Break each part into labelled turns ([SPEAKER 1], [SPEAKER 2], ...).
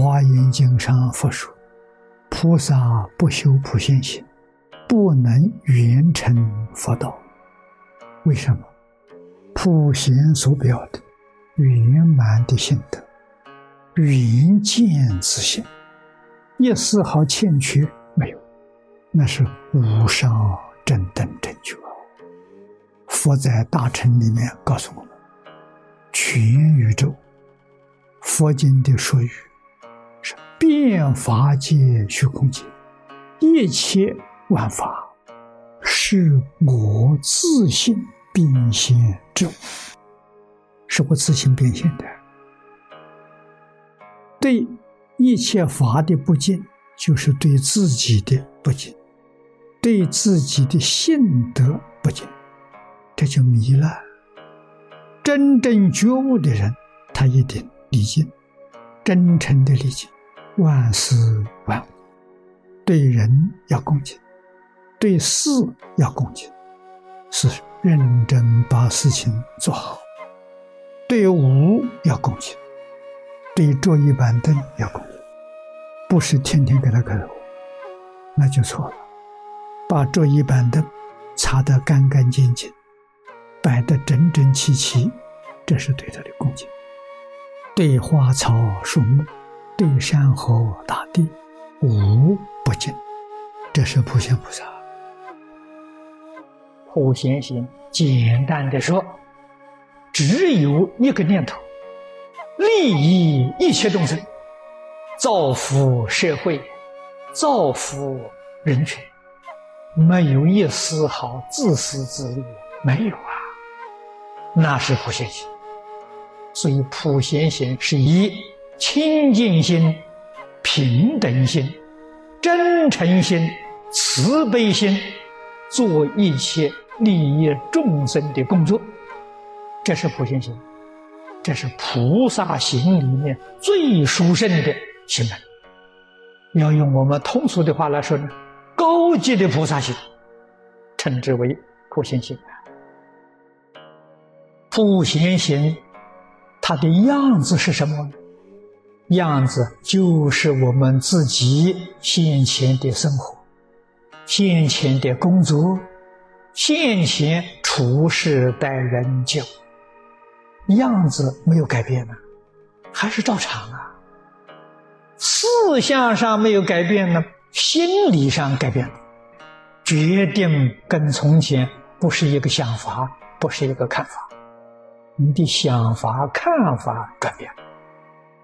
[SPEAKER 1] 华严经》上佛说：“菩萨不修普贤行，不能圆成佛道。为什么？普贤所表的圆满的心德，圆见之心，一丝毫欠缺没有，那是无上正等正觉。佛在大乘里面告诉我们：全宇宙，佛经的说语。”是变法界、虚空界，一切万法是我自性变现之物，是我自性变现的。对一切法的不敬，就是对自己的不敬，对自己的性德不敬，这就迷了。真正觉悟的人，他一定礼敬，真诚的理解。万事万物，对人要恭敬，对事要恭敬，是认真把事情做好；对物要恭敬，对桌椅板凳要恭敬，不是天天给他磕头，那就错了。把桌椅板凳擦得干干净净，摆得整整齐齐，这是对他的恭敬；对花草树木。对山河大地无不敬，这是普贤菩萨。
[SPEAKER 2] 普贤行，简单的说，只有一个念头：利益一切众生，造福社会，造福人群，没有一丝毫自私自利，没有啊，那是普贤行。所以普贤行是一。清净心、平等心、真诚心、慈悲心，做一切利益众生的工作，这是普贤行，这是菩萨行里面最殊胜的行为。要用我们通俗的话来说呢，高级的菩萨行，称之为普贤行。普贤行，它的样子是什么呢？样子就是我们自己先前的生活，先前的工作，先前处事待人就，样子没有改变呢，还是照常啊。思想上没有改变呢，心理上改变了，决定跟从前不是一个想法，不是一个看法，你的想法看法转变。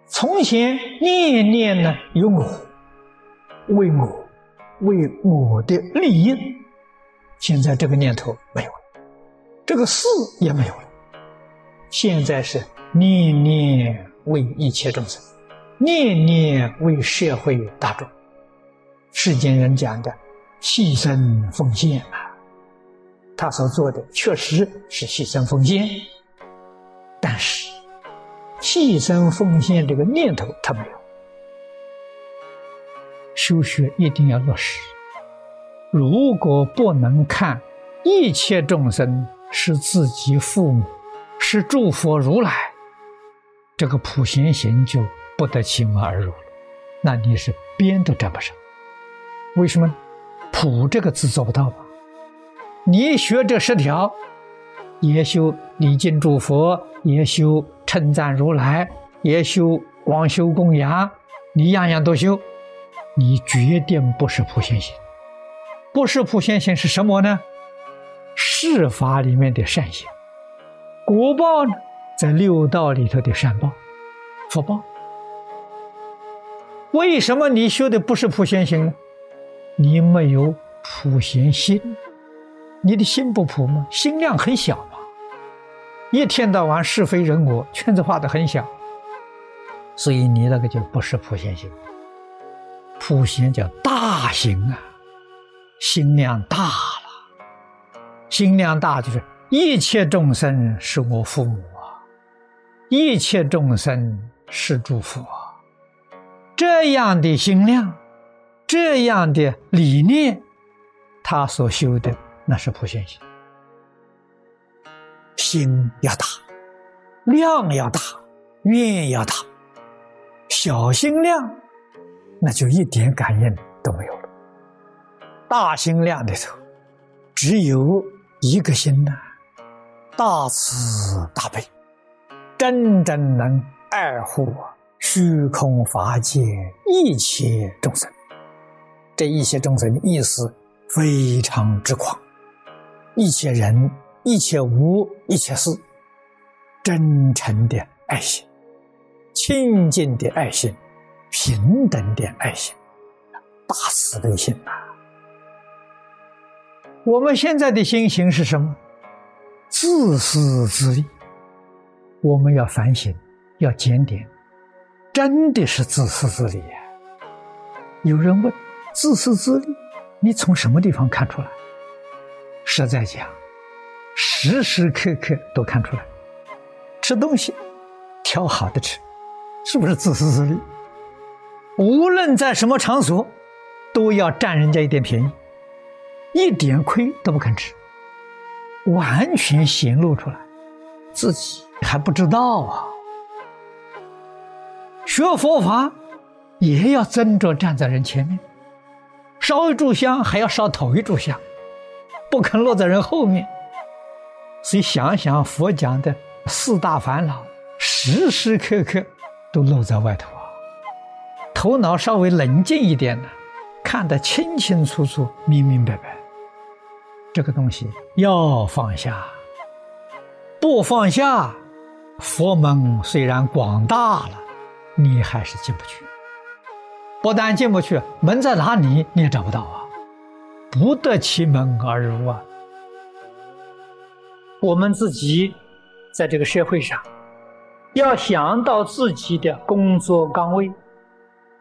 [SPEAKER 2] 从前念念呢有我，为我，为我的利益。现在这个念头没有了，这个事也没有了。现在是念念为一切众生，念念为社会大众。世间人讲的牺牲奉献啊，他所做的确实是牺牲奉献，但是。牺牲奉献这个念头，他没有。修学一定要落实。如果不能看一切众生是自己父母，是诸佛如来，这个普贤行就不得其门而入了。那你是边都沾不上。为什么？普这个字做不到吧。你学这十条，也修礼敬诸佛，也修。称赞如来，也修广修供养，你样样都修，你决定不是普贤行。不是普贤行是什么呢？世法里面的善行，果报呢，在六道里头的善报、福报。为什么你修的不是普贤行呢？你没有普贤心，你的心不普吗？心量很小。一天到晚是非人我，圈子画的很小，所以你那个就不是普贤行。普贤叫大行啊，心量大了，心量大就是一切众生是我父母啊，一切众生是诸佛啊，这样的心量，这样的理念，他所修的那是普贤行。心要大，量要大，愿要大，小心量，那就一点感应都没有了。大心量里头，只有一个心呐，大慈大悲，真正能爱护虚空法界一切众生。这一切众生的意思非常之广，一切人、一切无、一切事，真诚的爱心。清净的爱心，平等的爱心，大慈悲心呐！我们现在的心情是什么？自私自利。我们要反省，要检点，真的是自私自利呀！有人问：自私自利，你从什么地方看出来？实在讲，时时刻刻都看出来。吃东西，挑好的吃。是不是自私自利？无论在什么场所，都要占人家一点便宜，一点亏都不肯吃，完全显露出来，自己还不知道啊！学佛法也要争着站在人前面，烧一炷香还要烧头一炷香，不肯落在人后面。所以想想佛讲的四大烦恼，时时刻刻。都露在外头啊！头脑稍微冷静一点呢，看得清清楚楚、明明白白。这个东西要放下，不放下，佛门虽然广大了，你还是进不去。不但进不去，门在哪里你也找不到啊！不得其门而入啊！我们自己在这个社会上。要想到自己的工作岗位，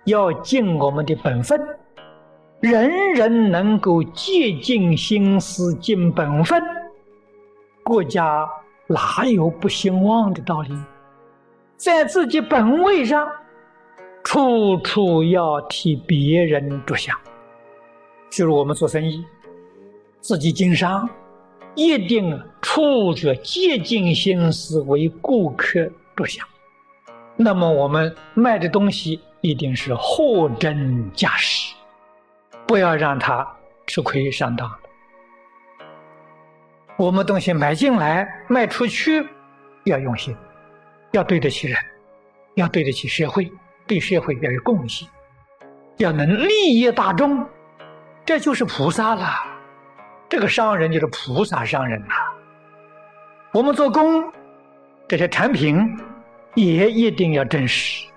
[SPEAKER 2] 要尽我们的本分，人人能够竭尽心思尽本分，国家哪有不兴旺的道理？在自己本位上，处处要替别人着想。就是我们做生意，自己经商，一定处着竭尽心思为顾客。着想，那么我们卖的东西一定是货真价实，不要让他吃亏上当。我们东西买进来卖出去，要用心，要对得起人，要对得起社会，对社会要有贡献，要能利益大众，这就是菩萨了。这个商人就是菩萨商人呐。我们做工。这些产品也一定要真实，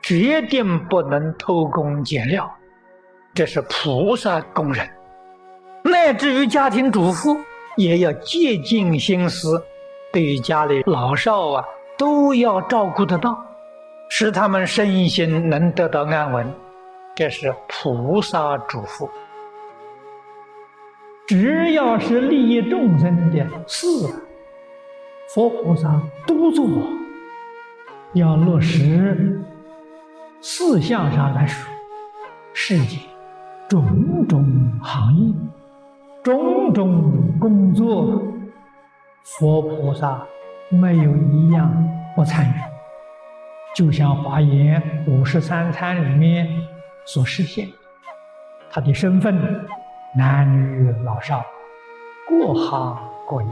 [SPEAKER 2] 决定不能偷工减料，这是菩萨工人。乃至于家庭主妇，也要竭尽心思，对于家里老少啊都要照顾得到，使他们身心能得到安稳。这是菩萨嘱咐。只要是利益众生的事。佛菩萨都做，要落实四项上来说，世界种种行业、种种工作，佛菩萨没有一样不参与。就像《华严》五十三参里面所实现，他的身份，男女老少，各行各业。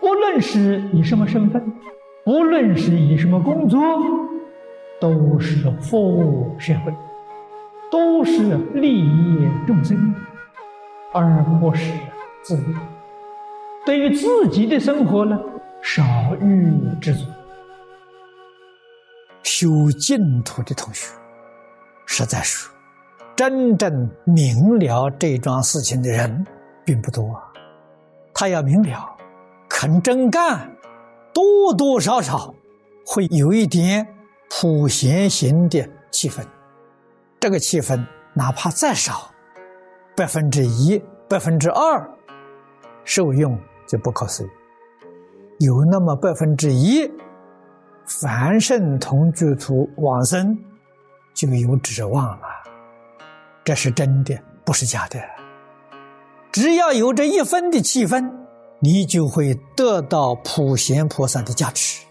[SPEAKER 2] 不论是以什么身份，不论是以什么工作，都是服务社会，都是利益众生，而不是自利。对于自己的生活呢，少欲知足。修净土的同学，实在是真正明了这桩事情的人并不多，他要明了。肯真干，多多少少会有一点普贤行的气氛。这个气氛哪怕再少，百分之一、百分之二，受用就不可思议。有那么百分之一，凡圣同居土往生，就有指望了。这是真的，不是假的。只要有这一分的气氛。你就会得到普贤菩萨的加持。